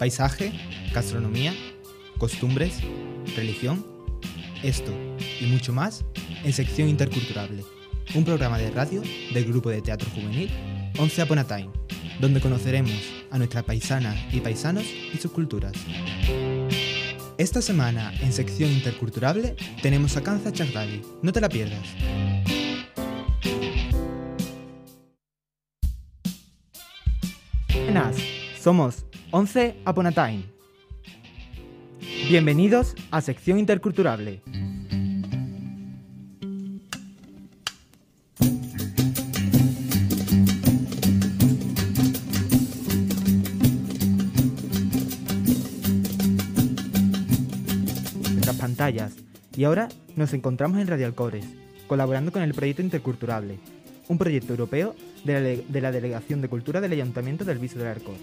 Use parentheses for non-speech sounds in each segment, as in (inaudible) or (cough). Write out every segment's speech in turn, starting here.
Paisaje, gastronomía, costumbres, religión, esto y mucho más en sección interculturable, un programa de radio del grupo de teatro juvenil Once Upon a Time, donde conoceremos a nuestras paisanas y paisanos y sus culturas. Esta semana en sección interculturable tenemos a Kanza Chagdali, no te la pierdas. Somos 11 Upon. Bienvenidos a sección interculturable. Nuestras pantallas. Y ahora nos encontramos en Radio Alcores, colaborando con el proyecto Interculturable, un proyecto europeo de la, de la Delegación de Cultura del Ayuntamiento del Viso del Arcor.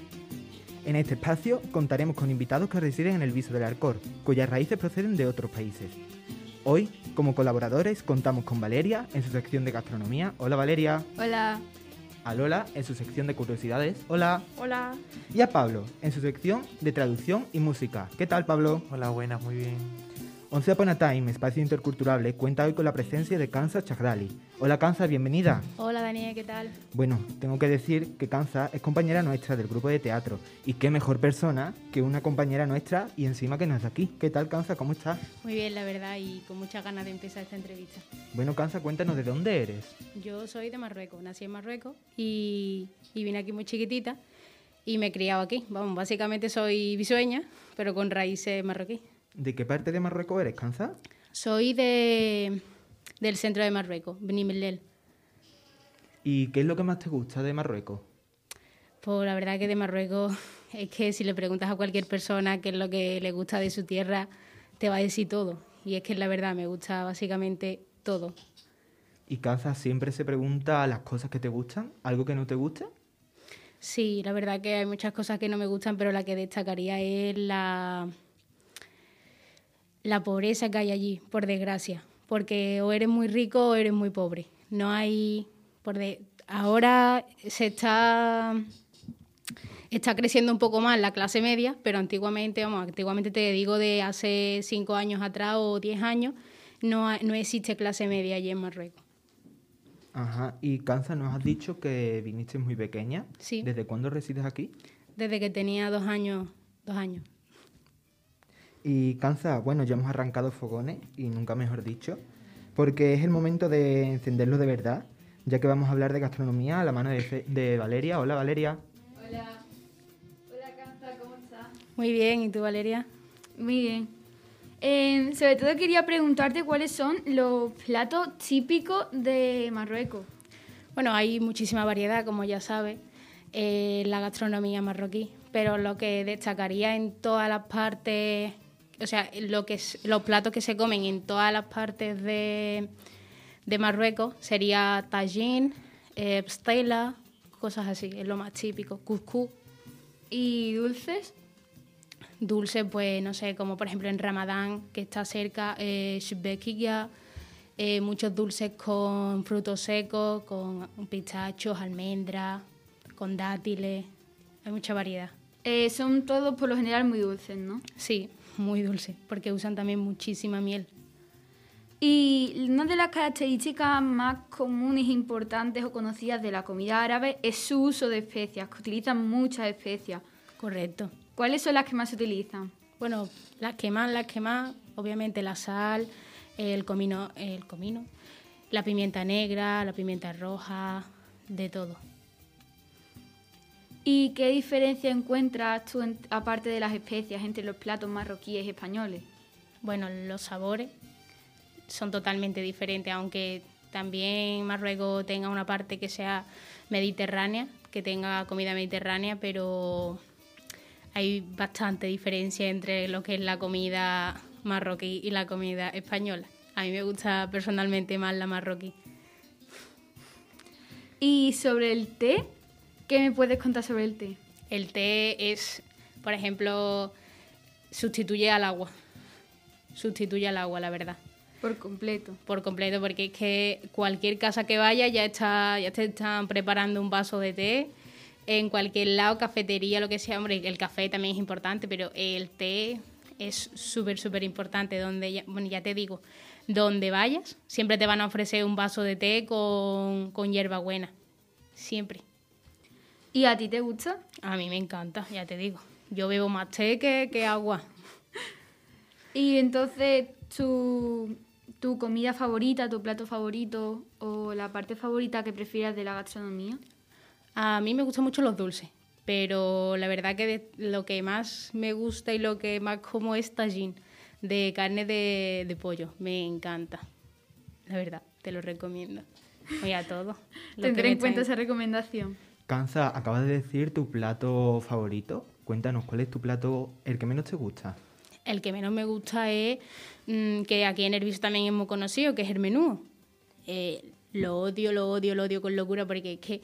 En este espacio contaremos con invitados que residen en el Viso del Arcor, cuyas raíces proceden de otros países. Hoy, como colaboradores, contamos con Valeria en su sección de gastronomía. Hola Valeria. Hola. A Lola en su sección de curiosidades. Hola. Hola. Y a Pablo en su sección de traducción y música. ¿Qué tal Pablo? Hola, buenas, muy bien. Once Upon a Time, espacio interculturable, cuenta hoy con la presencia de Kanza Chagdali. Hola Kanza, bienvenida. Hola Daniel, ¿qué tal? Bueno, tengo que decir que Kanza es compañera nuestra del grupo de teatro. Y qué mejor persona que una compañera nuestra y encima que no es de aquí. ¿Qué tal Kanza? ¿Cómo estás? Muy bien, la verdad, y con muchas ganas de empezar esta entrevista. Bueno, Kanza, cuéntanos de dónde eres. Yo soy de Marruecos, nací en Marruecos y, y vine aquí muy chiquitita y me he criado aquí. Vamos, básicamente soy bisueña, pero con raíces marroquí. ¿De qué parte de Marruecos eres, Kanza? Soy de, del centro de Marruecos, Beni Mellel. ¿Y qué es lo que más te gusta de Marruecos? Pues la verdad que de Marruecos (laughs) es que si le preguntas a cualquier persona qué es lo que le gusta de su tierra, te va a decir todo. Y es que la verdad me gusta básicamente todo. ¿Y Kanza siempre se pregunta las cosas que te gustan? ¿Algo que no te guste? Sí, la verdad que hay muchas cosas que no me gustan, pero la que destacaría es la, la pobreza que hay allí, por desgracia. Porque o eres muy rico o eres muy pobre. No hay... Por de, ahora se está está creciendo un poco más la clase media, pero antiguamente, vamos, antiguamente te digo de hace cinco años atrás o diez años, no, no existe clase media allí en Marruecos. Ajá. Y Kanza, nos has dicho que viniste muy pequeña. Sí. ¿Desde cuándo resides aquí? Desde que tenía dos años, dos años. Y Kanza, bueno, ya hemos arrancado fogones, y nunca mejor dicho, porque es el momento de encenderlo de verdad, ya que vamos a hablar de gastronomía a la mano de, Fe- de Valeria. Hola Valeria. Hola, hola Canta, ¿cómo estás? Muy bien, ¿y tú, Valeria? Muy bien. Eh, sobre todo quería preguntarte cuáles son los platos típicos de Marruecos. Bueno, hay muchísima variedad, como ya sabes, en la gastronomía marroquí, pero lo que destacaría en todas las partes, o sea, lo que es- los platos que se comen en todas las partes de, de Marruecos sería tajín, eh, pastela, cosas así, es lo más típico, cuscús. ¿Y dulces? Dulce, pues no sé, como por ejemplo en Ramadán, que está cerca, eh, shbekiya, eh, muchos dulces con frutos secos, con pistachos, almendras, con dátiles, hay mucha variedad. Eh, son todos por lo general muy dulces, ¿no? Sí, muy dulce, porque usan también muchísima miel. Y una de las características más comunes, importantes o conocidas de la comida árabe es su uso de especias, que utilizan muchas especias. Correcto. ¿Cuáles son las que más se utilizan? Bueno, las que más, las que más, obviamente la sal, el comino, el comino, la pimienta negra, la pimienta roja, de todo. ¿Y qué diferencia encuentras tú, en- aparte de las especias, entre los platos marroquíes y españoles? Bueno, los sabores son totalmente diferentes, aunque también Marruecos tenga una parte que sea mediterránea, que tenga comida mediterránea, pero hay bastante diferencia entre lo que es la comida marroquí y la comida española. A mí me gusta personalmente más la marroquí. Y sobre el té, ¿qué me puedes contar sobre el té? El té es, por ejemplo, sustituye al agua. Sustituye al agua, la verdad. Por completo. por completo, porque es que cualquier casa que vaya ya está, ya te están preparando un vaso de té en cualquier lado, cafetería, lo que sea, hombre, el café también es importante, pero el té es súper, súper importante. Donde ya, bueno, ya te digo, donde vayas, siempre te van a ofrecer un vaso de té con, con hierbabuena. Siempre. ¿Y a ti te gusta? A mí me encanta, ya te digo. Yo bebo más té que, que agua. Y entonces, tu, tu comida favorita, tu plato favorito o la parte favorita que prefieras de la gastronomía? A mí me gustan mucho los dulces, pero la verdad que de- lo que más me gusta y lo que más como es tallín de carne de, de pollo. Me encanta. La verdad, te lo recomiendo. Oye, a todo. (laughs) Tendré en cuenta están- esa recomendación. Kanza, acabas de decir tu plato favorito. Cuéntanos, ¿cuál es tu plato el que menos te gusta? El que menos me gusta es mm, que aquí en Nerviso también es muy conocido, que es el menú. Eh, lo odio, lo odio, lo odio con locura porque es que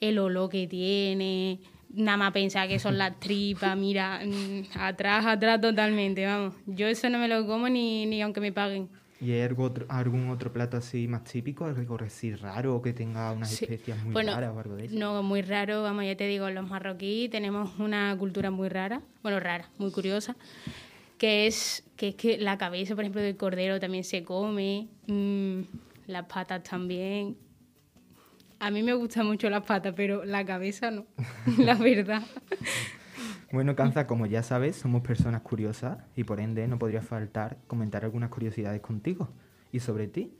el olor que tiene, nada más pensar que son las (laughs) tripas, mira, mm, atrás, atrás totalmente, vamos. Yo eso no me lo como ni, ni aunque me paguen. ¿Y hay algo otro- algún otro plato así más típico, algo así raro o que tenga unas Sí. especias muy Bueno, raras o algo de eso? No, muy raro, vamos, ya te digo, los marroquíes tenemos una cultura muy rara, bueno, rara, muy curiosa, que es que, es que la cabeza, por ejemplo, del cordero también se come, mm, las patas también. A mí me gustan mucho las patas, pero la cabeza no, (laughs) la verdad. (laughs) Bueno, Kanza, como ya sabes, somos personas curiosas y por ende no podría faltar comentar algunas curiosidades contigo y sobre ti.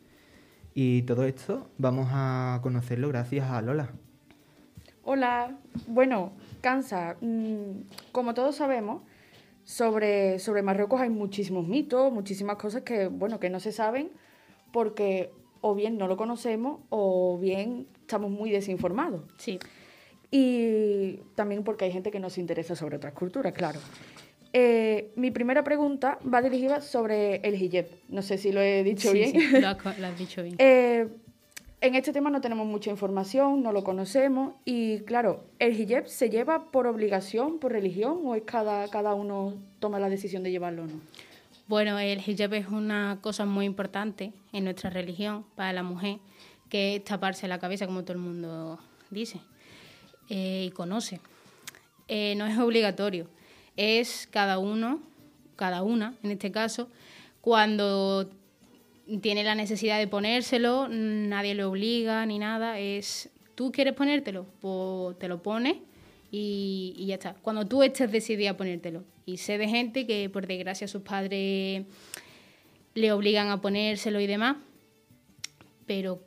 Y todo esto vamos a conocerlo gracias a Lola. Hola, bueno, Kansa, mm, como todos sabemos, sobre, sobre Marruecos hay muchísimos mitos, muchísimas cosas que, bueno, que no se saben porque o bien no lo conocemos o bien estamos muy desinformados. Sí, Y también porque hay gente que no se interesa sobre otras culturas, claro. Eh, mi primera pregunta va dirigida sobre el hijab. No sé si lo he dicho sí, bien. sí, (laughs) lo has dicho bien. Eh, en este tema no tenemos mucha información, no lo conocemos y claro, ¿el hijab se lleva por obligación, por religión o es cada, cada uno toma la decisión de llevarlo o no? Bueno, el hijab es una cosa muy importante en nuestra religión para la mujer, que es taparse la cabeza, como todo el mundo dice eh, y conoce. Eh, no es obligatorio, es cada uno, cada una, en este caso, cuando tiene la necesidad de ponérselo, nadie le obliga ni nada, es tú quieres ponértelo, pues te lo pones y, y ya está. Cuando tú estés decidida a ponértelo. Y sé de gente que por desgracia sus padres le obligan a ponérselo y demás, pero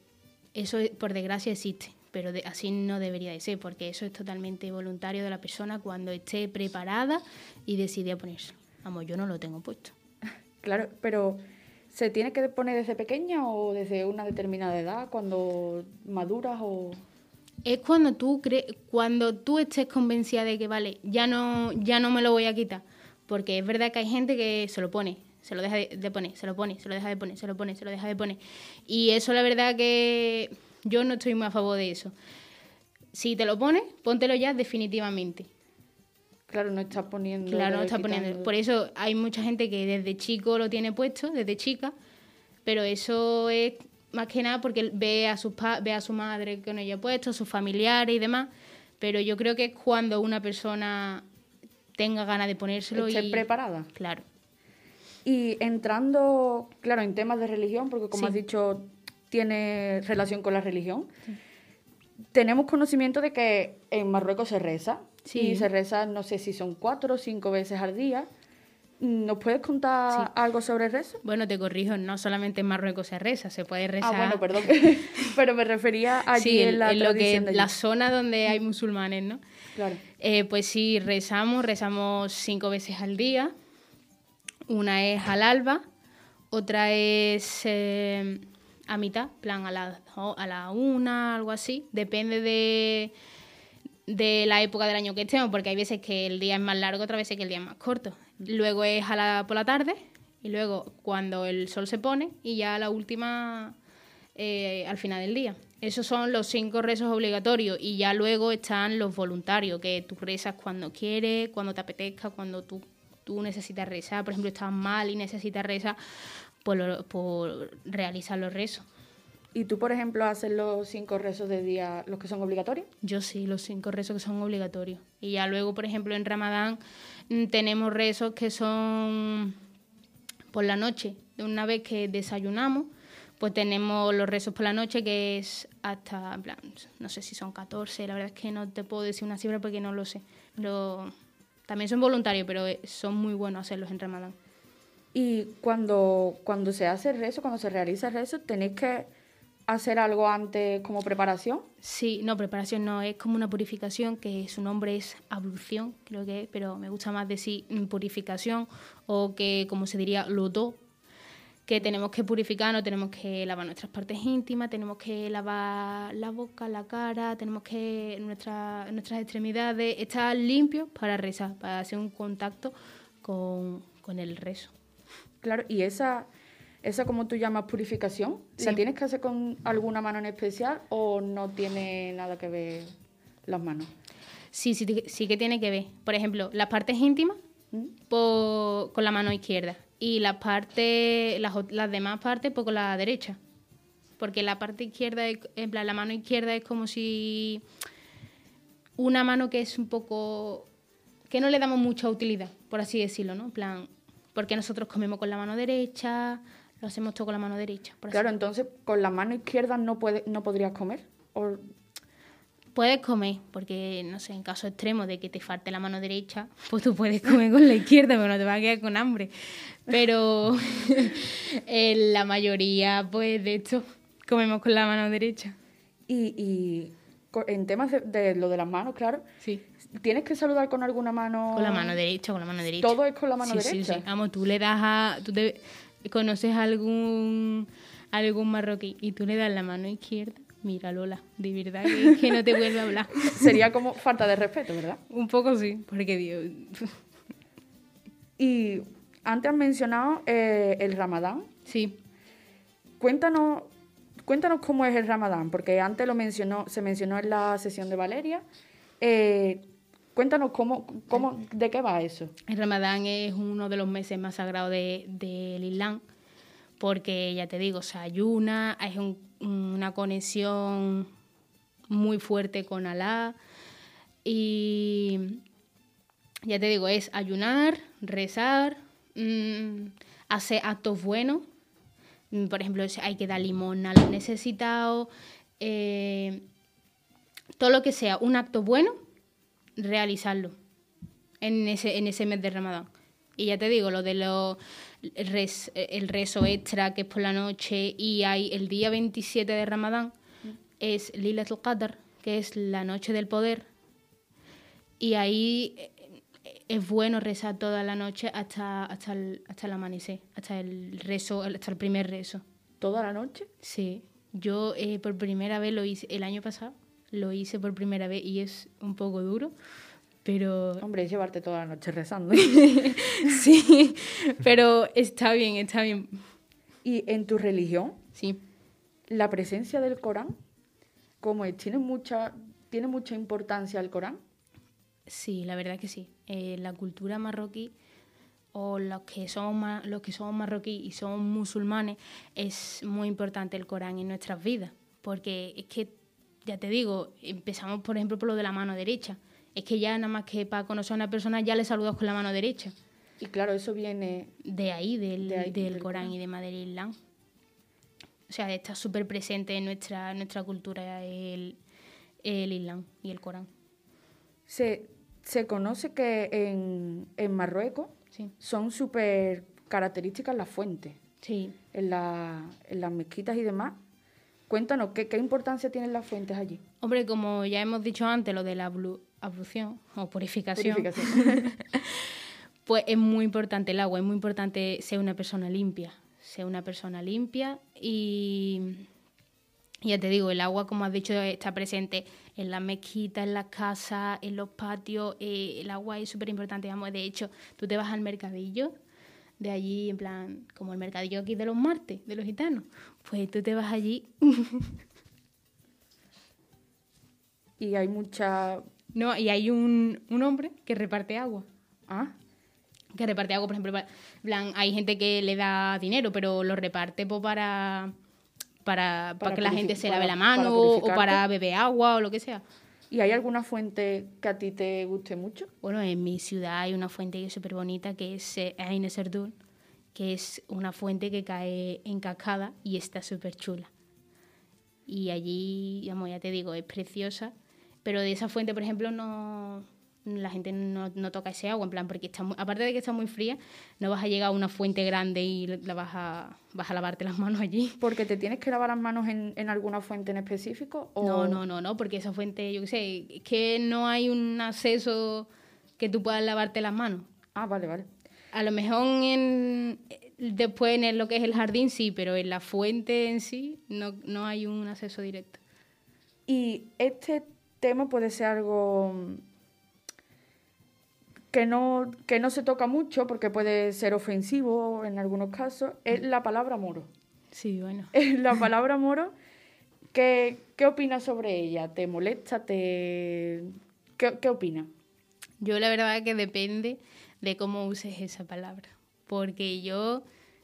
eso por desgracia existe, pero de- así no debería de ser, porque eso es totalmente voluntario de la persona cuando esté preparada y decide a ponérselo. Vamos, yo no lo tengo puesto. (laughs) Claro, pero ¿se tiene que poner desde pequeña o desde una determinada edad, cuando maduras o...? Es cuando tú cre- cuando tú estés convencida de que vale, ya no, ya no me lo voy a quitar. Porque es verdad que hay gente que se lo pone, se lo deja de, de poner, se lo pone, se lo deja de poner, se lo pone, se lo deja de poner. Y eso la verdad que yo no estoy muy a favor de eso. Si te lo pones, póntelo ya definitivamente. Claro, no estás poniendo... Claro, no está poniendo. Por eso hay mucha gente que desde chico lo tiene puesto, desde chica, pero eso es más que nada porque ve a, sus pa- ve a su madre con ella puesto, a sus familiares y demás. Pero yo creo que es cuando una persona tenga ganas de ponérselo Estés y. preparada. Claro. Y entrando, claro, en temas de religión, porque como Sí. has dicho, tiene relación con la religión, tenemos conocimiento de que en Marruecos se reza. Sí. Y se reza, no sé si son cuatro o cinco veces al día. ¿Nos puedes contar Sí. algo sobre el rezo? Bueno, te corrijo, no solamente en Marruecos se reza, se puede rezar. Ah, bueno, perdón. (laughs) (laughs) Pero me refería allí Sí, en la en lo que, de la zona donde hay musulmanes, ¿no? Claro. Eh, pues sí, rezamos, rezamos cinco veces al día. Una es al alba, otra es eh, a mitad, plan a la, a la una, algo así. Depende de, de la época del año que estemos, porque hay veces que el día es más largo, otras veces que el día es más corto. Luego es a la, por la tarde y luego cuando el sol se pone y ya la última eh, al final del día. Esos son los cinco rezos obligatorios y ya luego están los voluntarios, que tú rezas cuando quieres, cuando te apetezca, cuando tú, tú necesitas rezar. Por ejemplo, estás mal y necesitas rezar, lo- pues realizar los rezos. ¿Y tú, por ejemplo, haces los cinco rezos de día, los que son obligatorios? Yo sí, los cinco rezos que son obligatorios. Y ya luego, por ejemplo, en Ramadán mm, tenemos rezos que son por la noche. Una vez que desayunamos, pues tenemos los rezos por la noche, que es hasta, en plan, no sé si son 14, la verdad es que no te puedo decir una cifra porque no lo sé. Pero también son voluntarios, pero eh, son muy buenos hacerlos en Ramadán. Y cuando, cuando se hace el rezo, cuando se realiza el rezo, tenéis que hacer algo antes como preparación? Sí, no, preparación no, es como una purificación, que su nombre es ablución, creo que es, pero me gusta más decir purificación o que, como se diría, loto, que tenemos que purificarnos, tenemos que lavar nuestras partes íntimas, tenemos que lavar la boca, la cara, tenemos que nuestra, nuestras extremidades estar limpios para rezar, para hacer un contacto con, con el rezo. Claro, y esa ¿Esa como tú llamas purificación? ¿La tienes que hacer con alguna mano en especial o no tiene nada que ver las manos? Sí, sí, sí que tiene que ver. Por ejemplo, las partes íntimas ¿Mm? con la mano izquierda y las partes, las, las demás partes pues, con la derecha. Porque la parte izquierda, en plan, la mano izquierda es como si una mano que es un poco que no le damos mucha utilidad, por así decirlo, ¿no? En plan, porque nosotros comemos con la mano derecha, lo hacemos todo con la mano derecha. claro, entonces con la mano izquierda no, puede, no podrías comer. ¿O... Puedes comer, porque no sé, en caso extremo de que te falte la mano derecha, pues tú puedes comer con la izquierda, pero no te vas a quedar con hambre. Pero (laughs) en la mayoría, pues de hecho, comemos con la mano derecha. Y, y en temas de, lo de las manos, claro. Sí. ¿Tienes que saludar con alguna mano? Con la mano derecha, con la mano derecha. Todo es con la mano derecha. Sí, sí. Vamos, tú le das a. Tú te, conoces algún, algún marroquí y tú le das la mano izquierda, mira Lola, de verdad que, no te vuelve a hablar. (laughs) Sería como falta de respeto, ¿verdad? Un poco sí, porque Dios... y antes has mencionado eh, el ramadán. Sí. Cuéntanos, cuéntanos cómo es el ramadán, porque antes lo mencionó, se mencionó en la sesión de Valeria. Eh, Cuéntanos cómo, cómo, de qué va eso. El Ramadán es uno de los meses más sagrados del de, Islam, porque ya te digo, se ayuna, hay una conexión muy fuerte con Alá y ya te digo, es ayunar, rezar, mm, hacer actos buenos. Por ejemplo, hay que dar limón a los necesitados. Eh, todo lo que sea un acto bueno realizarlo en ese, en ese mes de Ramadán. Y ya te digo, lo de lo, el rezo extra que es por la noche y hay el día 27 de Ramadán es Lilatul Qadr, que es la noche del poder. Y ahí es bueno rezar toda la noche hasta, hasta, el, hasta el amanecer, hasta el rezo, hasta el primer rezo. ¿Toda la noche? Sí. Yo eh, por primera vez lo hice el año pasado lo hice por primera vez y es un poco duro, pero... Hombre, es llevarte toda la noche rezando. (laughs) sí, pero está bien, está bien. ¿Y en tu religión? Sí. ¿La presencia del Corán? ¿Cómo es? ¿Tiene mucha, ¿Tiene mucha importancia el Corán? Sí, la verdad que sí. Eh, la cultura marroquí o los que somos los que somos marroquíes y somos musulmanes es muy importante el Corán en nuestras vidas porque es que ya te digo, empezamos por ejemplo por lo de la mano derecha. Es que ya nada más que para conocer a una persona ya le saludas con la mano derecha. Y claro, eso viene... De ahí, del, del, Corán y de Madrid Islam. O sea, está súper presente en nuestra, nuestra cultura el, el Islam y el Corán. Se, se conoce que en, en Marruecos son súper características las fuentes. Sí. En, la, en las mezquitas y demás Cuéntanos, ¿qué, importancia tienen las fuentes allí? Hombre, como ya hemos dicho antes, lo de la ablución o purificación, (laughs) pues es muy importante el agua, es muy importante ser una persona limpia, ser una persona limpia y ya te digo, el agua, como has dicho, está presente en las mezquitas, en las casas, en los patios, eh, el agua es súper importante, de hecho, tú te vas al mercadillo de allí, en plan, como el mercadillo aquí de los martes, de los gitanos. Pues tú te vas allí. (laughs) y hay mucha... No, y hay un, un hombre que reparte agua. Ah. Que reparte agua, por ejemplo, plan, hay gente que le da dinero, pero lo reparte pues, para para, para, Para que la gente se lave la mano para o para beber agua o lo que sea. ¿Y hay alguna fuente que a ti te guste mucho? Bueno, en mi ciudad hay una fuente que es súper bonita que es eh, Ain Serdun, que es una fuente que cae en cascada y está súper chula. Y allí, ya te digo, es preciosa, pero de esa fuente, por ejemplo, no la gente no, no toca ese agua, en plan, porque está muy- aparte de que está muy fría, no vas a llegar a una fuente grande y la vas a, vas a lavarte las manos allí. ¿Porque te tienes que lavar las manos en, en alguna fuente en específico? O... No, no, no, no, porque esa fuente, yo qué sé, es que no hay un acceso que tú puedas lavarte las manos. Ah, vale, vale. A lo mejor en, después en lo que es el jardín sí, pero en la fuente en sí no, no hay un acceso directo. Y este tema puede ser algo que no, que no se toca mucho porque puede ser ofensivo en algunos casos, es la palabra moro. Sí, bueno. (laughs) la palabra moro, ¿qué, qué opinas sobre ella? ¿Te molesta? ¿Te... ¿Qué, qué opinas? Yo la verdad que depende de cómo uses esa palabra. Porque yo,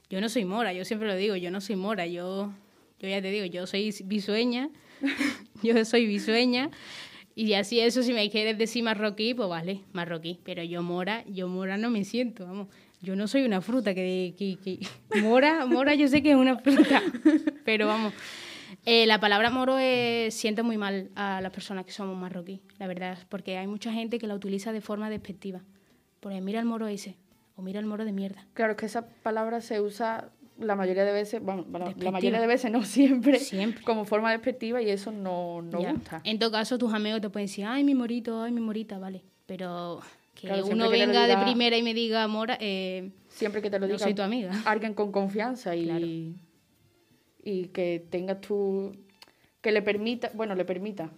yo no soy mora, yo siempre lo digo, yo no soy mora, yo, yo ya te digo, yo soy bisueña, (laughs) yo soy bisueña. Y así eso, si me quieres decir marroquí, pues vale, marroquí. Pero yo mora, yo mora no me siento, vamos. Yo no soy una fruta que, que, (laughs) mora, mora yo sé que es una fruta, (laughs) pero vamos. Eh, la palabra moro eh, siente muy mal a las personas que somos marroquí, la verdad, porque hay mucha gente que la utiliza de forma despectiva. Porque mira el moro ese, o mira el moro de mierda. Claro, es que esa palabra se usa la mayoría de veces, bueno, la mayoría de veces, no (laughs) siempre, Siempre. como forma despectiva y eso no, no gusta. En todo caso, tus amigos te pueden decir, ay, mi morito, ay, mi morita, vale. Pero que Claro, uno que venga de primera y me diga mora, eh, Siempre que te lo no diga soy tu amiga. (laughs) alguien con confianza y, Claro. y que tengas tu... que le permita, bueno, le permita.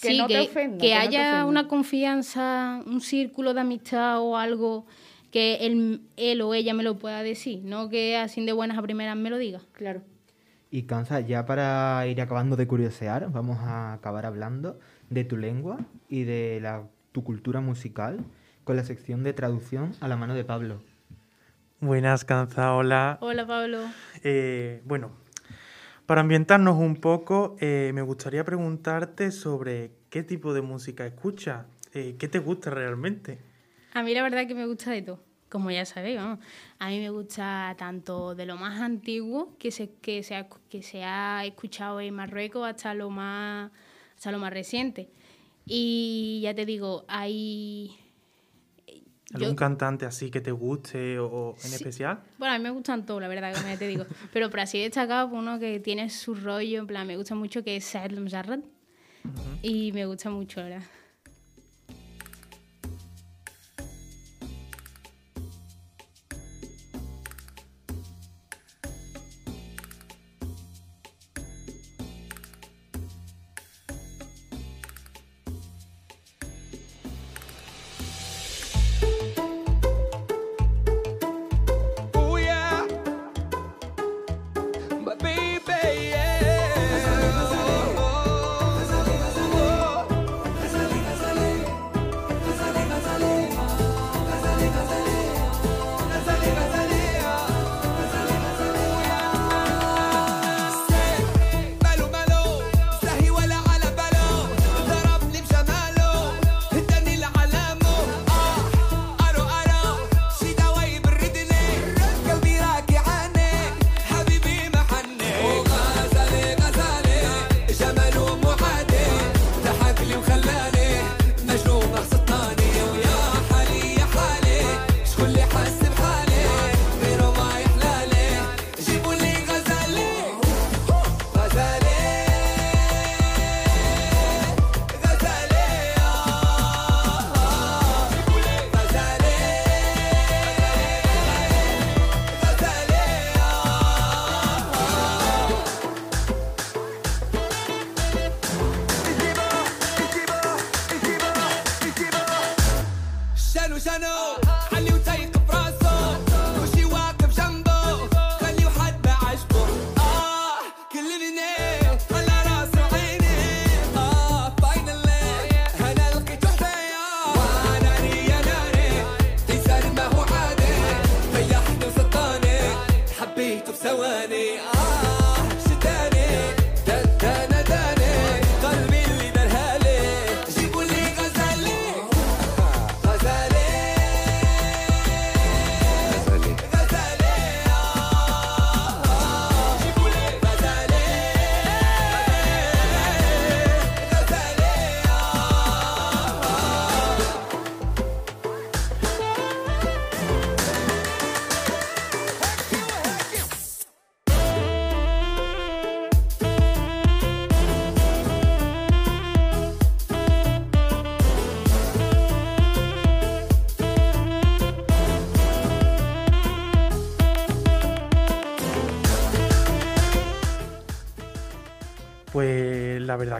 Que sí, no que, te ofenda. que no te haya una confianza, un círculo de amistad o algo que él, él o ella me lo pueda decir, no que así de buenas a primeras me lo diga. Claro. Y Kansa, ya para ir acabando de curiosear, vamos a acabar hablando de tu lengua y de la, tu cultura musical con la sección de traducción a la mano de Pablo. Buenas, Canza, hola. Hola Pablo. Eh, bueno, para ambientarnos un poco, eh, me gustaría preguntarte sobre qué tipo de música escuchas, eh, qué te gusta realmente. A mí la verdad que me gusta de todo, como ya sabéis, vamos. A mí me gusta tanto de lo más antiguo que se, que se, ha, que se ha escuchado en Marruecos hasta lo más, hasta lo más reciente. Y ya te digo, hay... ¿Algún yo- cantante así que te guste o, en Sí. especial? Bueno, a mí me gustan todos, la verdad, como ya te digo. (laughs) Pero por así destacar, pues, uno que tiene su rollo, en plan, me gusta mucho, que es Saad Mjarrad. Y me gusta mucho, la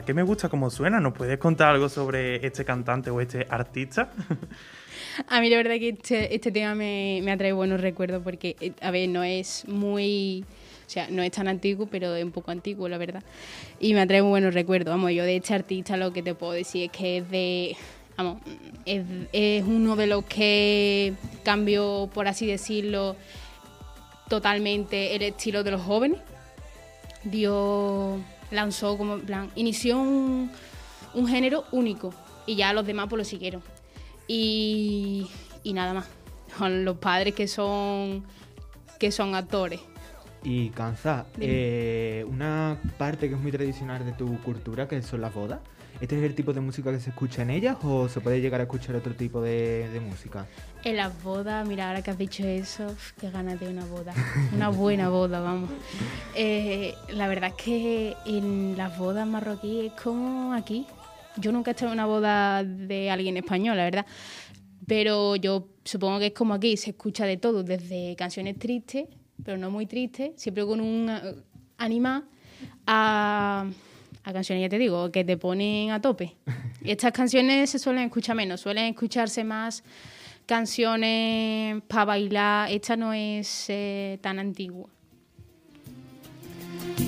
verdad que me gusta cómo suena. ¿Nos puedes contar algo sobre este cantante o este artista? (laughs) A mí la verdad que este, este tema me, me atrae buenos recuerdos porque, eh, a ver, no es muy... O sea, no es tan antiguo, pero es un poco antiguo, la verdad. Y me atrae muy buenos recuerdos. Vamos, yo de este artista lo que te puedo decir es que es de... Vamos, es, es uno de los que cambió, por así decirlo, totalmente el estilo de los jóvenes. Dio, lanzó como, en plan, inició un, un género único y ya los demás pues lo siguieron. Y, y nada más, con los padres que son, que son actores. Y Kanza, eh, una parte que es muy tradicional de tu cultura, que son las bodas. ¿Este es el tipo de música que se escucha en ellas o se puede llegar a escuchar otro tipo de, música? En las bodas, mira, ahora que has dicho eso, qué ganas de una boda. Una buena boda, vamos. Eh, la verdad es que en las bodas marroquíes es como aquí. Yo nunca he estado en una boda de alguien español, la verdad. Pero yo supongo que es como aquí, se escucha de todo, desde canciones tristes, pero no muy tristes, siempre con un eh, animal, a, a canciones, ya te digo, que te ponen a tope. Y (laughs) estas canciones se suelen escuchar menos, suelen escucharse más canciones para bailar. Esta no es eh, tan antigua.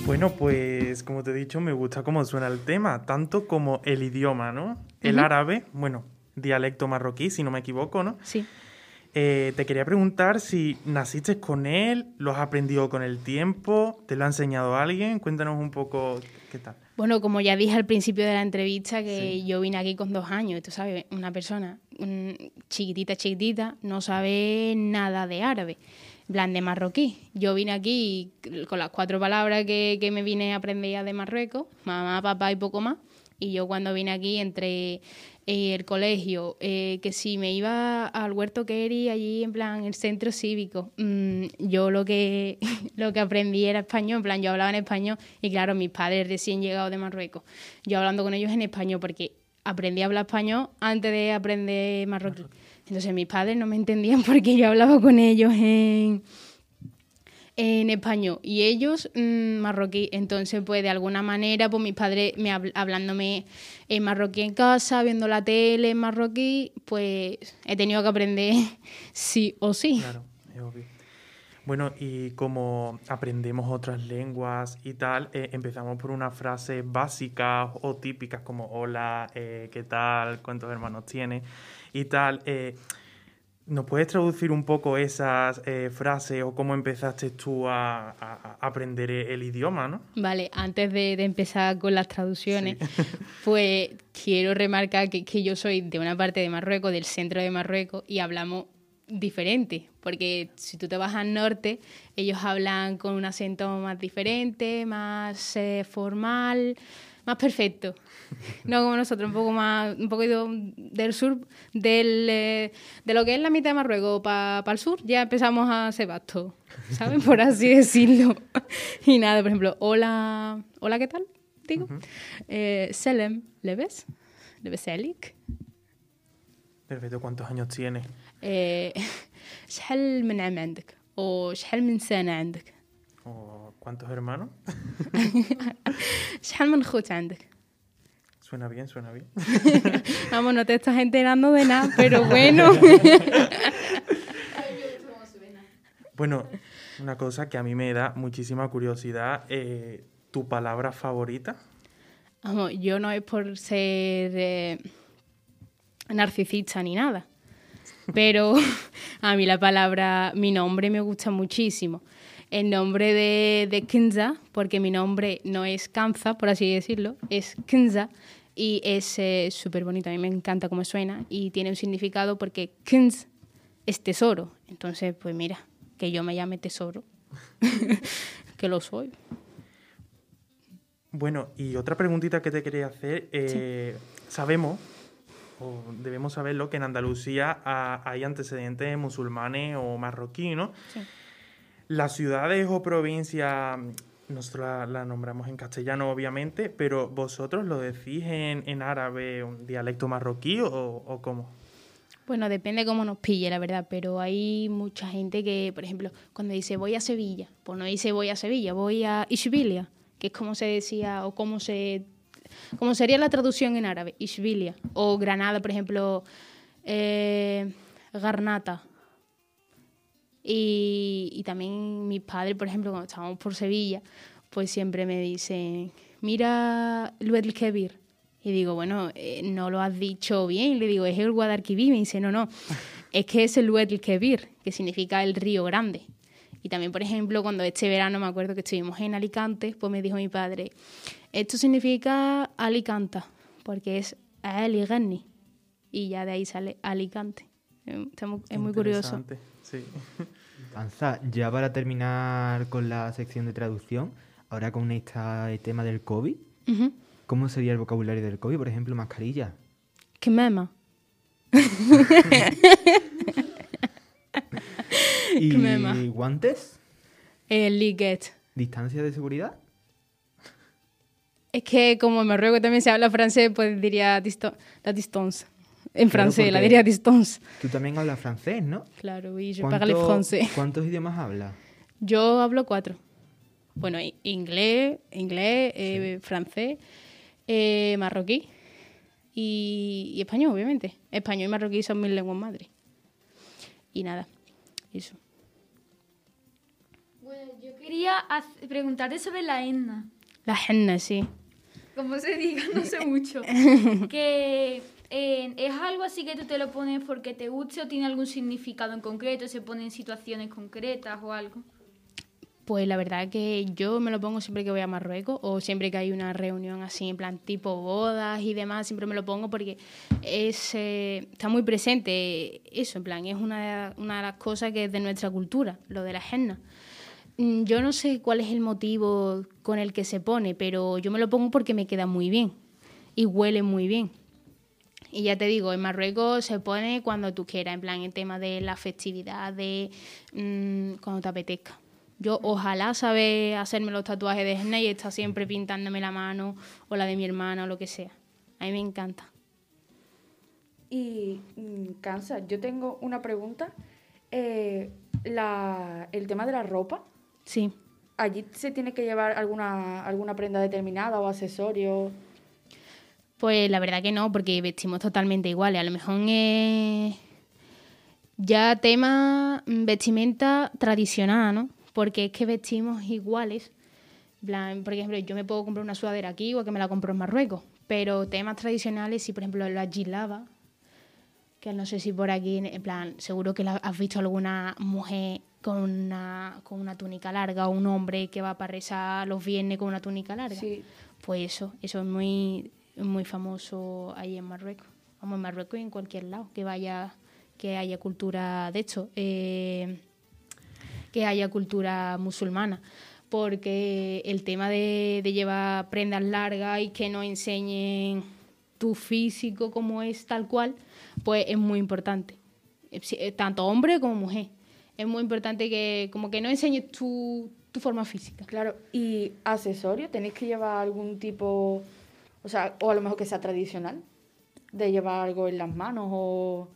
Bueno, pues como te he dicho, me gusta cómo suena el tema, tanto como el idioma, ¿no? El árabe, bueno, dialecto marroquí, si no me equivoco, ¿no? Sí. Eh, te quería preguntar si naciste con él, lo has aprendido con el tiempo, te lo ha enseñado alguien, cuéntanos un poco qué tal. Bueno, como ya dije al principio de la entrevista, que Sí. yo vine aquí con dos años, tú sabes, una persona chiquitita, chiquitita, no sabe nada de árabe, plan de marroquí. Yo vine aquí con las cuatro palabras que, que me vine a aprender ya de Marruecos, mamá, papá y poco más. Y yo cuando vine aquí entre eh, el colegio, eh, que si me iba al huerto Keri, allí en plan el centro cívico, mm, yo lo que, (laughs) lo que aprendí era español, en plan yo hablaba en español y claro, mis padres recién llegados de Marruecos, yo hablando con ellos en español porque aprendí a hablar español antes de aprender marroquí. Entonces mis padres no me entendían (laughs) porque yo hablaba con ellos en, en español y ellos mm, marroquí. Entonces, pues de alguna manera, pues mis padres me habl- hablándome en marroquí en casa, viendo la tele en marroquí, pues he tenido que aprender (laughs) sí o sí. Claro, es obvio. Bueno, y como aprendemos otras lenguas y tal, eh, empezamos por unas frases básicas o típicas como hola, eh, ¿qué tal? ¿Cuántos hermanos tienes? Y tal. eh, ¿Nos puedes traducir un poco esas eh, frases o cómo empezaste tú a, a- a aprender el idioma, no? Vale, antes de, de empezar con las traducciones, (laughs) pues quiero remarcar que, que yo soy de una parte de Marruecos, del centro de Marruecos, y hablamos diferente, porque si tú te vas al norte, ellos hablan con un acento más diferente, más eh, formal, más perfecto. No como nosotros, un poco más, un poquito del sur, del, eh, de lo que es la mitad de Marruecos para el sur, ya empezamos a hacer basto, ¿saben? Por así decirlo. Y nada, por ejemplo, hola, hola, ¿qué tal? Digo, eh, Selem, ¿le ves? ¿Le ves Elik? Perfecto, ¿cuántos años tienes? Eh, شحال من عام عندك او شحال من سنه عندك ¿O cuántos hermanos? شحال من خوت عندك Suena bien, suena bien. (laughs) Vamos, no te estás enterando de nada, pero bueno. (laughs) Bueno, una cosa que a mí me da muchísima curiosidad, eh, ¿tu palabra favorita? Vamos, yo no es por ser eh, narcisista ni nada, pero (laughs) a mí la palabra, mi nombre me gusta muchísimo. El nombre de, de Kinza, porque mi nombre no es Kanza, por así decirlo, es Kinza y es eh, súper bonito, a mí me encanta cómo suena y tiene un significado porque Kinz es tesoro. Entonces, pues mira, que yo me llame tesoro, (laughs) que lo soy. Bueno, y otra preguntita que te quería hacer, eh, sabemos, o debemos saberlo, que en Andalucía hay antecedentes musulmanes o marroquíes, ¿no? Sí. Las ciudades o provincias, nosotros la, nombramos en castellano, obviamente, pero vosotros lo decís en, en árabe, un dialecto marroquí o, cómo? Bueno, depende cómo nos pille, la verdad, pero hay mucha gente que, por ejemplo, cuando dice voy a Sevilla, pues no dice voy a Sevilla, voy a Ishbilia, que que es como se decía, o como se como sería la traducción en árabe, Ishbilia, o Granada, por ejemplo, eh, Garnata. Y, y también mis padres, por ejemplo, cuando estábamos por Sevilla, pues siempre me dicen, mira Luel Kebir. Y digo, bueno, eh, no lo has dicho bien. Le digo, es el Guadalquivir. Me dice, no, no, (laughs) es que es el Luel Kebir, que significa el río grande. Y también, por ejemplo, cuando este verano me acuerdo que estuvimos en Alicante, pues me dijo mi padre, esto significa Alicanta, porque es Aligani. Y ya de ahí sale Alicante. Eh, está mu- Es muy curioso. Sí. (laughs) Panza, ya para terminar con la sección de traducción, ahora con este tema del COVID. ¿cómo sería el vocabulario del COVID? Por ejemplo, mascarilla. ¿Qué (laughs) mema? ¿Y guantes? El liguet. ¿Distancia de seguridad? Es que como en Marruecos también se habla francés, pues diría disto- la distance. En Claro, francés, la diría distance. Tú también hablas francés, ¿no? Claro, je ¿Cuánto- parle français. ¿Cuántos idiomas hablas? Yo hablo cuatro. Bueno, i- inglés, inglés, eh, francés, eh, marroquí y, y español, obviamente. Español y marroquí son mis lenguas madres. Y nada, eso. Bueno, yo quería preguntarte sobre la henna. La henna, sí. Como se diga, no sé mucho. (laughs) que es algo así que tú te lo pones porque te guste o tiene algún significado en concreto, se pone en situaciones concretas o algo. Pues la verdad que yo me lo pongo siempre que voy a Marruecos o siempre que hay una reunión así, en plan tipo bodas y demás, siempre me lo pongo porque es, eh, está muy presente eso, en plan, es una, una de las cosas que es de nuestra cultura, lo de la henna. Mm, Yo no sé cuál es el motivo con el que se pone, pero yo me lo pongo porque me queda muy bien y huele muy bien. Y ya te digo, en Marruecos se pone cuando tú quieras, en plan, en tema de la festividad, de mm, cuando te apetezca. Yo ojalá saber hacerme los tatuajes de henna y estar siempre pintándome la mano o la de mi hermana o lo que sea. A mí me encanta. Y mm, cansa, yo tengo una pregunta. Eh, la, el tema de la ropa, Sí. ¿allí se tiene que llevar alguna, alguna prenda determinada o accesorio? Pues la verdad que no, porque vestimos totalmente iguales. A lo mejor es ya tema mm, vestimenta tradicional, ¿no? Porque es que vestimos iguales. Plan, por ejemplo, yo me puedo comprar una sudadera aquí o que me la compro en Marruecos. Pero temas tradicionales, sí, por ejemplo, la gilaba, que no sé si por aquí, en plan, seguro que la, has visto alguna mujer con una, con una túnica larga o un hombre que va para rezar los viernes con una túnica larga. Sí. Pues eso, eso es muy, muy famoso ahí en Marruecos. Vamos, en Marruecos y en cualquier lado que vaya, que haya cultura, de hecho, eh, que haya cultura musulmana. Porque el tema de, llevar prendas largas y que no enseñen tu físico como es tal cual, pues es muy importante. Eh, eh, Tanto hombre como mujer. Es muy importante que como que no enseñes tu, tu forma física. Claro, y accesorios, ¿tenéis que llevar algún tipo, o sea, o a lo mejor que sea tradicional, de llevar algo en las manos o...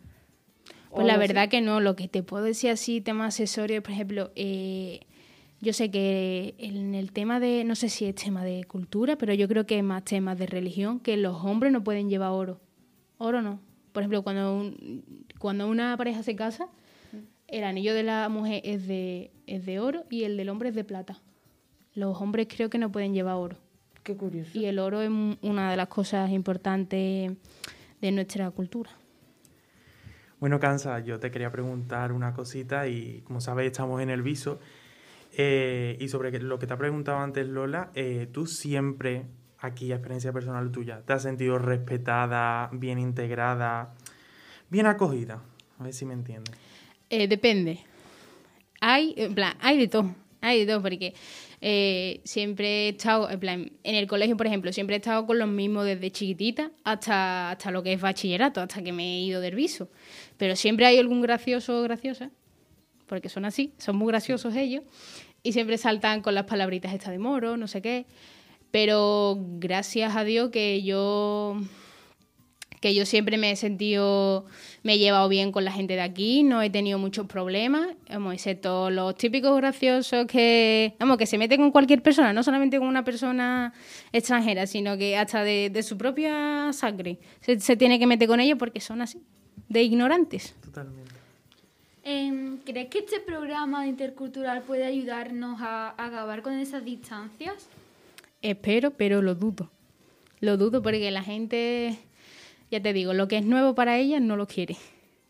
o Pues la así? verdad que no, lo que te puedo decir así, tema accesorios, por ejemplo, eh, yo sé que en el tema de, no sé si es tema de cultura, pero yo creo que es más tema de religión, que los hombres no pueden llevar oro. Oro no. Por ejemplo, cuando, un- cuando una pareja se casa, el anillo de la mujer es de, es de oro y el del hombre es de plata. Los hombres creo que no pueden llevar oro. Qué curioso. Y el oro es una de las cosas importantes de nuestra cultura. Bueno, Cansa, yo te quería preguntar una cosita y como sabéis estamos en el viso. Eh, y sobre lo que te ha preguntado antes Lola, eh, tú siempre, aquí experiencia personal tuya, te has sentido respetada, bien integrada, bien acogida. A ver si me entiendes. Eh, depende. Hay, en plan, hay de todo. Hay de todo, porque eh, siempre he estado, en plan, en el colegio, por ejemplo, siempre he estado con los mismos desde chiquitita hasta, hasta lo que es bachillerato, hasta que me he ido del viso. Pero siempre hay algún gracioso o graciosa, porque son así, son muy graciosos ellos, y siempre saltan con las palabritas estas de moro, no sé qué. Pero gracias a Dios que yo que yo siempre me he sentido, me he llevado bien con la gente de aquí, no he tenido muchos problemas, vamos, excepto los típicos graciosos que, vamos, que se meten con cualquier persona, no solamente con una persona extranjera, sino que hasta de, de su propia sangre se, se tiene que meter con ellos porque son así, de ignorantes. Totalmente. Em, ¿Crees que este programa de intercultural puede ayudarnos a, a acabar con esas distancias? Espero, pero lo dudo. Lo dudo porque la gente, ya te digo, lo que es nuevo para ella no lo quiere.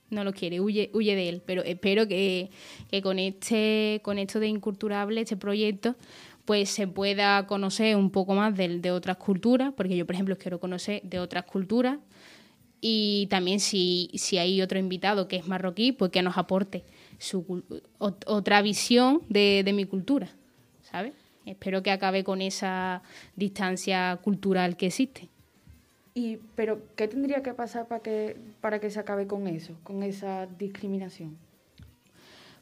No lo quiere, huye, huye de él. Pero espero que, que con este, con esto de Incurturable, este proyecto, pues se pueda conocer un poco más de, otras culturas, porque yo, por ejemplo, quiero conocer de otras culturas. Y también si, si hay otro invitado que es marroquí, pues que nos aporte su, otra visión de, de mi cultura, ¿sabes? Espero que acabe con esa distancia cultural que existe. Y, pero, ¿qué tendría que pasar para que, para que se acabe con eso, con esa discriminación?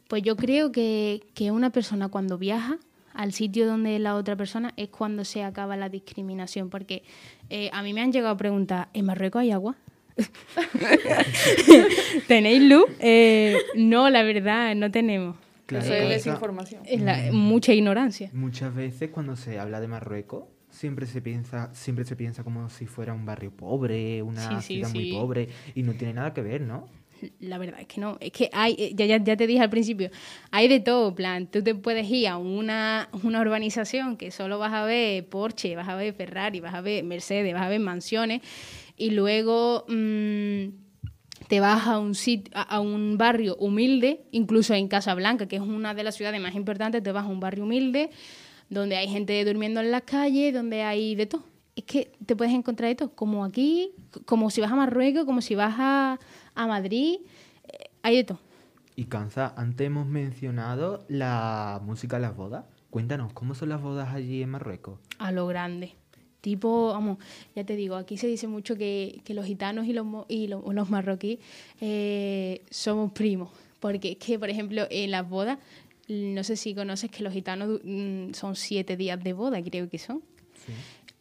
Pues yo creo que, que una persona cuando viaja al sitio donde la otra persona es cuando se acaba la discriminación. Porque eh, a mí me han llegado a preguntar, ¿en Marruecos hay agua? (laughs) ¿Tenéis luz? Eh, no, la verdad, no tenemos. Claro, eso es desinformación. Es la- mucha ignorancia. Muchas veces cuando se habla de Marruecos siempre se piensa siempre se piensa como si fuera un barrio pobre, una Sí, sí, ciudad muy pobre y no tiene nada que ver, ¿no? La verdad es que no, es que hay, eh, ya, ya, ya te dije al principio, hay de todo, plan, tú te puedes ir a una, una urbanización que solo vas a ver Porsche, vas a ver Ferrari, vas a ver Mercedes, vas a ver mansiones, y luego mm, te vas a un, sit- a, a un barrio humilde, incluso en Casablanca, que es una de las ciudades más importantes, te vas a un barrio humilde, donde hay gente durmiendo en las calles, donde hay de todo. Es que te puedes encontrar de todo, como aquí, como si vas a Marruecos, como si vas a, a Madrid, eh, hay de todo. Y Kanza, antes hemos mencionado la música de las bodas. Cuéntanos, ¿cómo son las bodas allí en Marruecos? a lo grande. Tipo, vamos, ya te digo, aquí se dice mucho que, que los gitanos y los, y lo- los marroquíes eh, somos primos. Porque es que, por ejemplo, en las bodas, no sé si conoces que los gitanos mm, son siete días de boda, creo que son.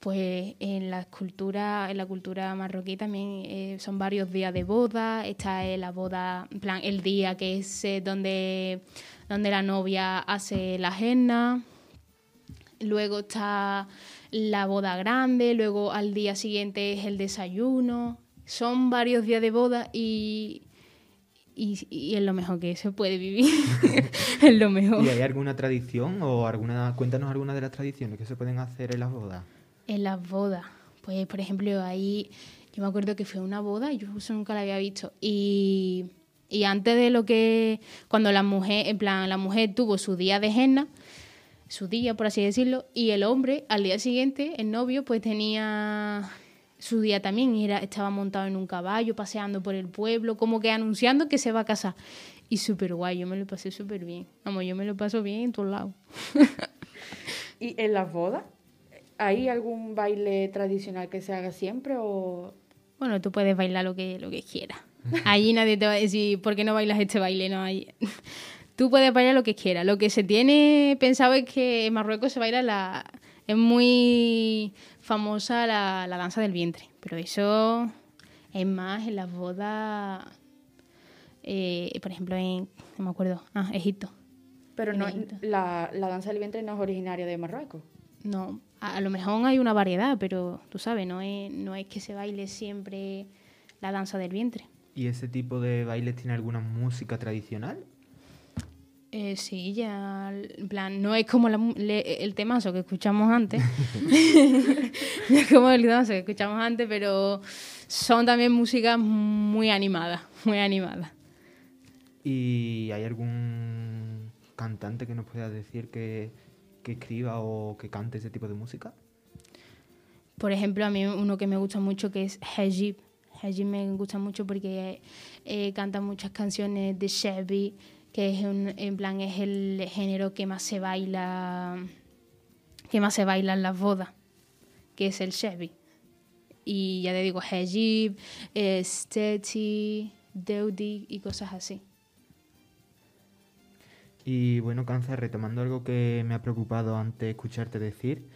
Pues en la cultura, en la cultura marroquí también eh, son varios días de boda. Está eh, la boda, en plan, el día que es eh, donde, donde la novia hace la henna. Luego está la boda grande, luego al día siguiente es el desayuno. Son varios días de boda y, y, y es lo mejor que se puede vivir. (laughs) es lo mejor. ¿Y hay alguna tradición o alguna cuéntanos alguna de las tradiciones que se pueden hacer en las bodas? En las bodas, pues por ejemplo, ahí yo me acuerdo que fue una boda, yo eso nunca la había visto. Y, y antes de lo que, cuando la mujer, en plan, la mujer tuvo su día de henna, su día, por así decirlo, y el hombre al día siguiente, el novio, pues tenía su día también, era, estaba montado en un caballo, paseando por el pueblo, como que anunciando que se va a casar. Y súper guay, yo me lo pasé súper bien. Vamos, yo me lo paso bien en todos lados. (laughs) ¿Y en las bodas? ¿Hay algún baile tradicional que se haga siempre o...? Bueno, tú puedes bailar lo que, lo que quieras. Allí nadie te va a decir, ¿por qué no bailas este baile? No, allí- (laughs) Tú puedes bailar lo que quieras. Lo que se tiene pensado es que en Marruecos se baila la... Es muy famosa la, la danza del vientre. Pero eso es más en las bodas... eh, por ejemplo, en... No me acuerdo. Ah, Egipto. Pero no, Egipto. la, la danza del vientre no es originaria de Marruecos. No, a, a lo mejor hay una variedad, pero tú sabes, no es, no es que se baile siempre la danza del vientre. ¿Y ese tipo de bailes tiene alguna música tradicional? Eh, sí, ya, en plan, no es como la le- el temazo que escuchamos antes, (laughs) (laughs) no es como el temazo que escuchamos antes, pero son también músicas muy animadas, muy animadas. ¿Y hay algún cantante que nos pueda decir que, que escriba o que cante ese tipo de música? Por ejemplo, a mí uno que me gusta mucho que es Hajib. Hajib me gusta mucho porque eh, canta muchas canciones de Chevy, que es un, en plan es el género que más se baila, que más se baila en las bodas, que es el Chevy. Y ya te digo, Hajib, eh, Steti, Deudi y cosas así. Y bueno, Kanza, retomando algo que me ha preocupado antes escucharte decir,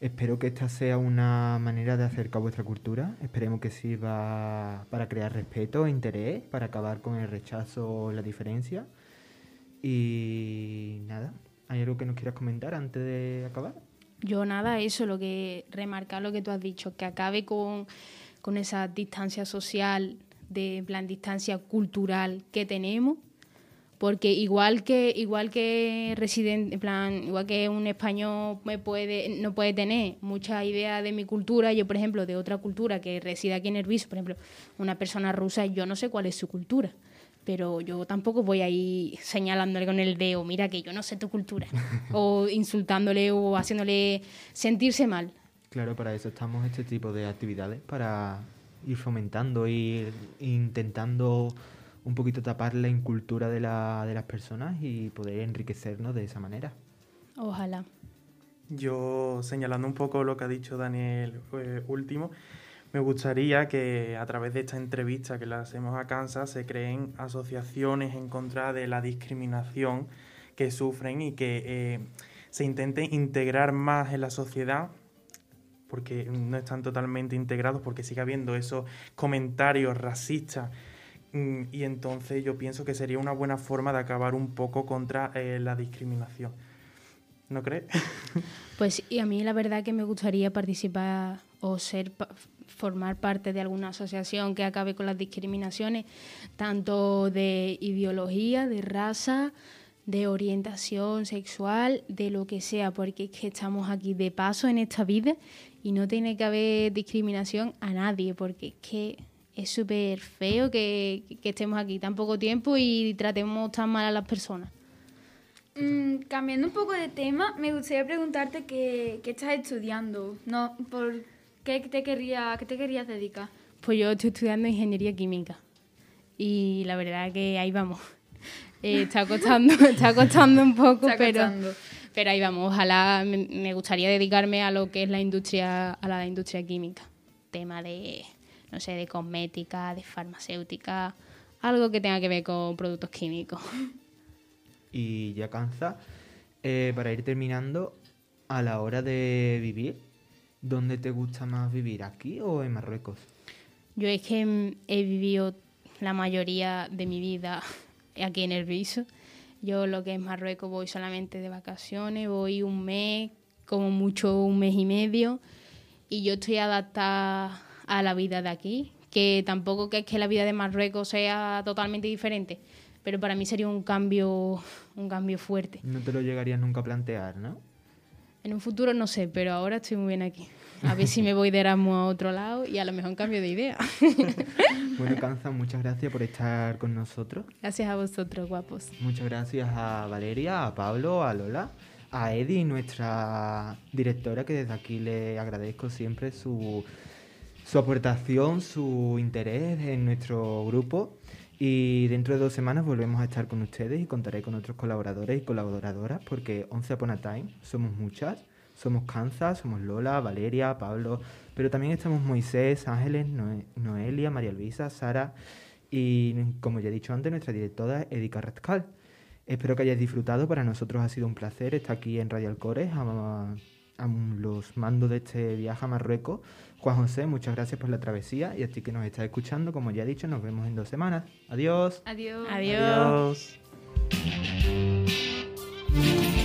Espero que esta sea una manera de acercar vuestra cultura. Esperemos que sirva para crear respeto e interés, para acabar con el rechazo o la diferencia. Y nada, ¿hay algo que nos quieras comentar antes de acabar? Yo nada, eso, lo que remarcar lo que tú has dicho, que acabe con, con esa distancia social, de plan distancia cultural que tenemos porque igual que igual que residente en plan igual que un español me puede no puede tener mucha idea de mi cultura yo por ejemplo de otra cultura que reside aquí en Erbiso por ejemplo una persona rusa yo no sé cuál es su cultura pero yo tampoco voy a ir señalándole con el dedo mira que yo no sé tu cultura (laughs) o insultándole o haciéndole sentirse mal. Claro, para eso estamos este tipo de actividades, para ir fomentando, ir intentando un poquito tapar la incultura de, la, de las personas y poder enriquecernos de esa manera. ojalá Yo, señalando un poco lo que ha dicho Daniel eh, último, me gustaría que a través de esta entrevista que le hacemos a Kansas se creen asociaciones en contra de la discriminación que sufren y que eh, se intente integrar más en la sociedad porque no están totalmente integrados, porque sigue habiendo esos comentarios racistas. Mm, Y entonces yo pienso que sería una buena forma de acabar un poco contra eh, la discriminación. ¿No crees? (laughs) Pues y a mí la verdad que me gustaría participar o ser formar parte de alguna asociación que acabe con las discriminaciones, tanto de ideología, de raza, de orientación sexual, de lo que sea, porque es que estamos aquí de paso en esta vida y no tiene que haber discriminación a nadie, porque es que es súper feo que, que estemos aquí tan poco tiempo y tratemos tan mal a las personas. Mm, cambiando un poco de tema, me gustaría preguntarte qué, qué estás estudiando. No, por qué te querría, qué te querías dedicar. Pues yo estoy estudiando ingeniería química y la verdad que ahí vamos. Eh, está costando, (laughs) está costando un poco, Está pero, costando. pero ahí vamos. Ojalá me, me gustaría dedicarme a lo que es la industria, a la industria química. Tema de, no sé, de cosmética, de farmacéutica, algo que tenga que ver con productos químicos. Y ya cansa, eh, para ir terminando, a la hora de vivir, ¿dónde te gusta más vivir? ¿Aquí o en Marruecos? Yo es que mm, he vivido la mayoría de mi vida (laughs) aquí en el Viso. Yo lo que es Marruecos voy solamente de vacaciones, voy un mes, como mucho un mes y medio, y yo estoy adaptada a la vida de aquí, que tampoco que es que la vida de Marruecos sea totalmente diferente, pero para mí sería un cambio, un cambio fuerte. No te lo llegarías nunca a plantear, ¿no? En un futuro no sé, pero ahora estoy muy bien aquí. A ver si me voy de Erasmus a otro lado y a lo mejor cambio de idea. (laughs) Bueno, Canza, muchas gracias por estar con nosotros. Gracias a vosotros, guapos. Muchas gracias a Valeria, a Pablo, a Lola, a Edi, nuestra directora, que desde aquí le agradezco siempre su, su aportación, su interés en nuestro grupo. Y dentro de dos semanas volvemos a estar con ustedes y contaré con otros colaboradores y colaboradoras, porque Once Upon a Time somos muchas. Somos Kansas, somos Lola, Valeria, Pablo, pero también estamos Moisés, Ángeles, Noe- Noelia, María Luisa, Sara y, como ya he dicho antes, nuestra directora Erika Rascal. Espero que hayáis disfrutado. Para nosotros ha sido un placer estar aquí en Radio Alcores, a los mandos de este viaje a Marruecos. Juan José, muchas gracias por la travesía y a ti que nos estás escuchando, como ya he dicho, nos vemos en dos semanas. Adiós. Adiós. Adiós. Adiós.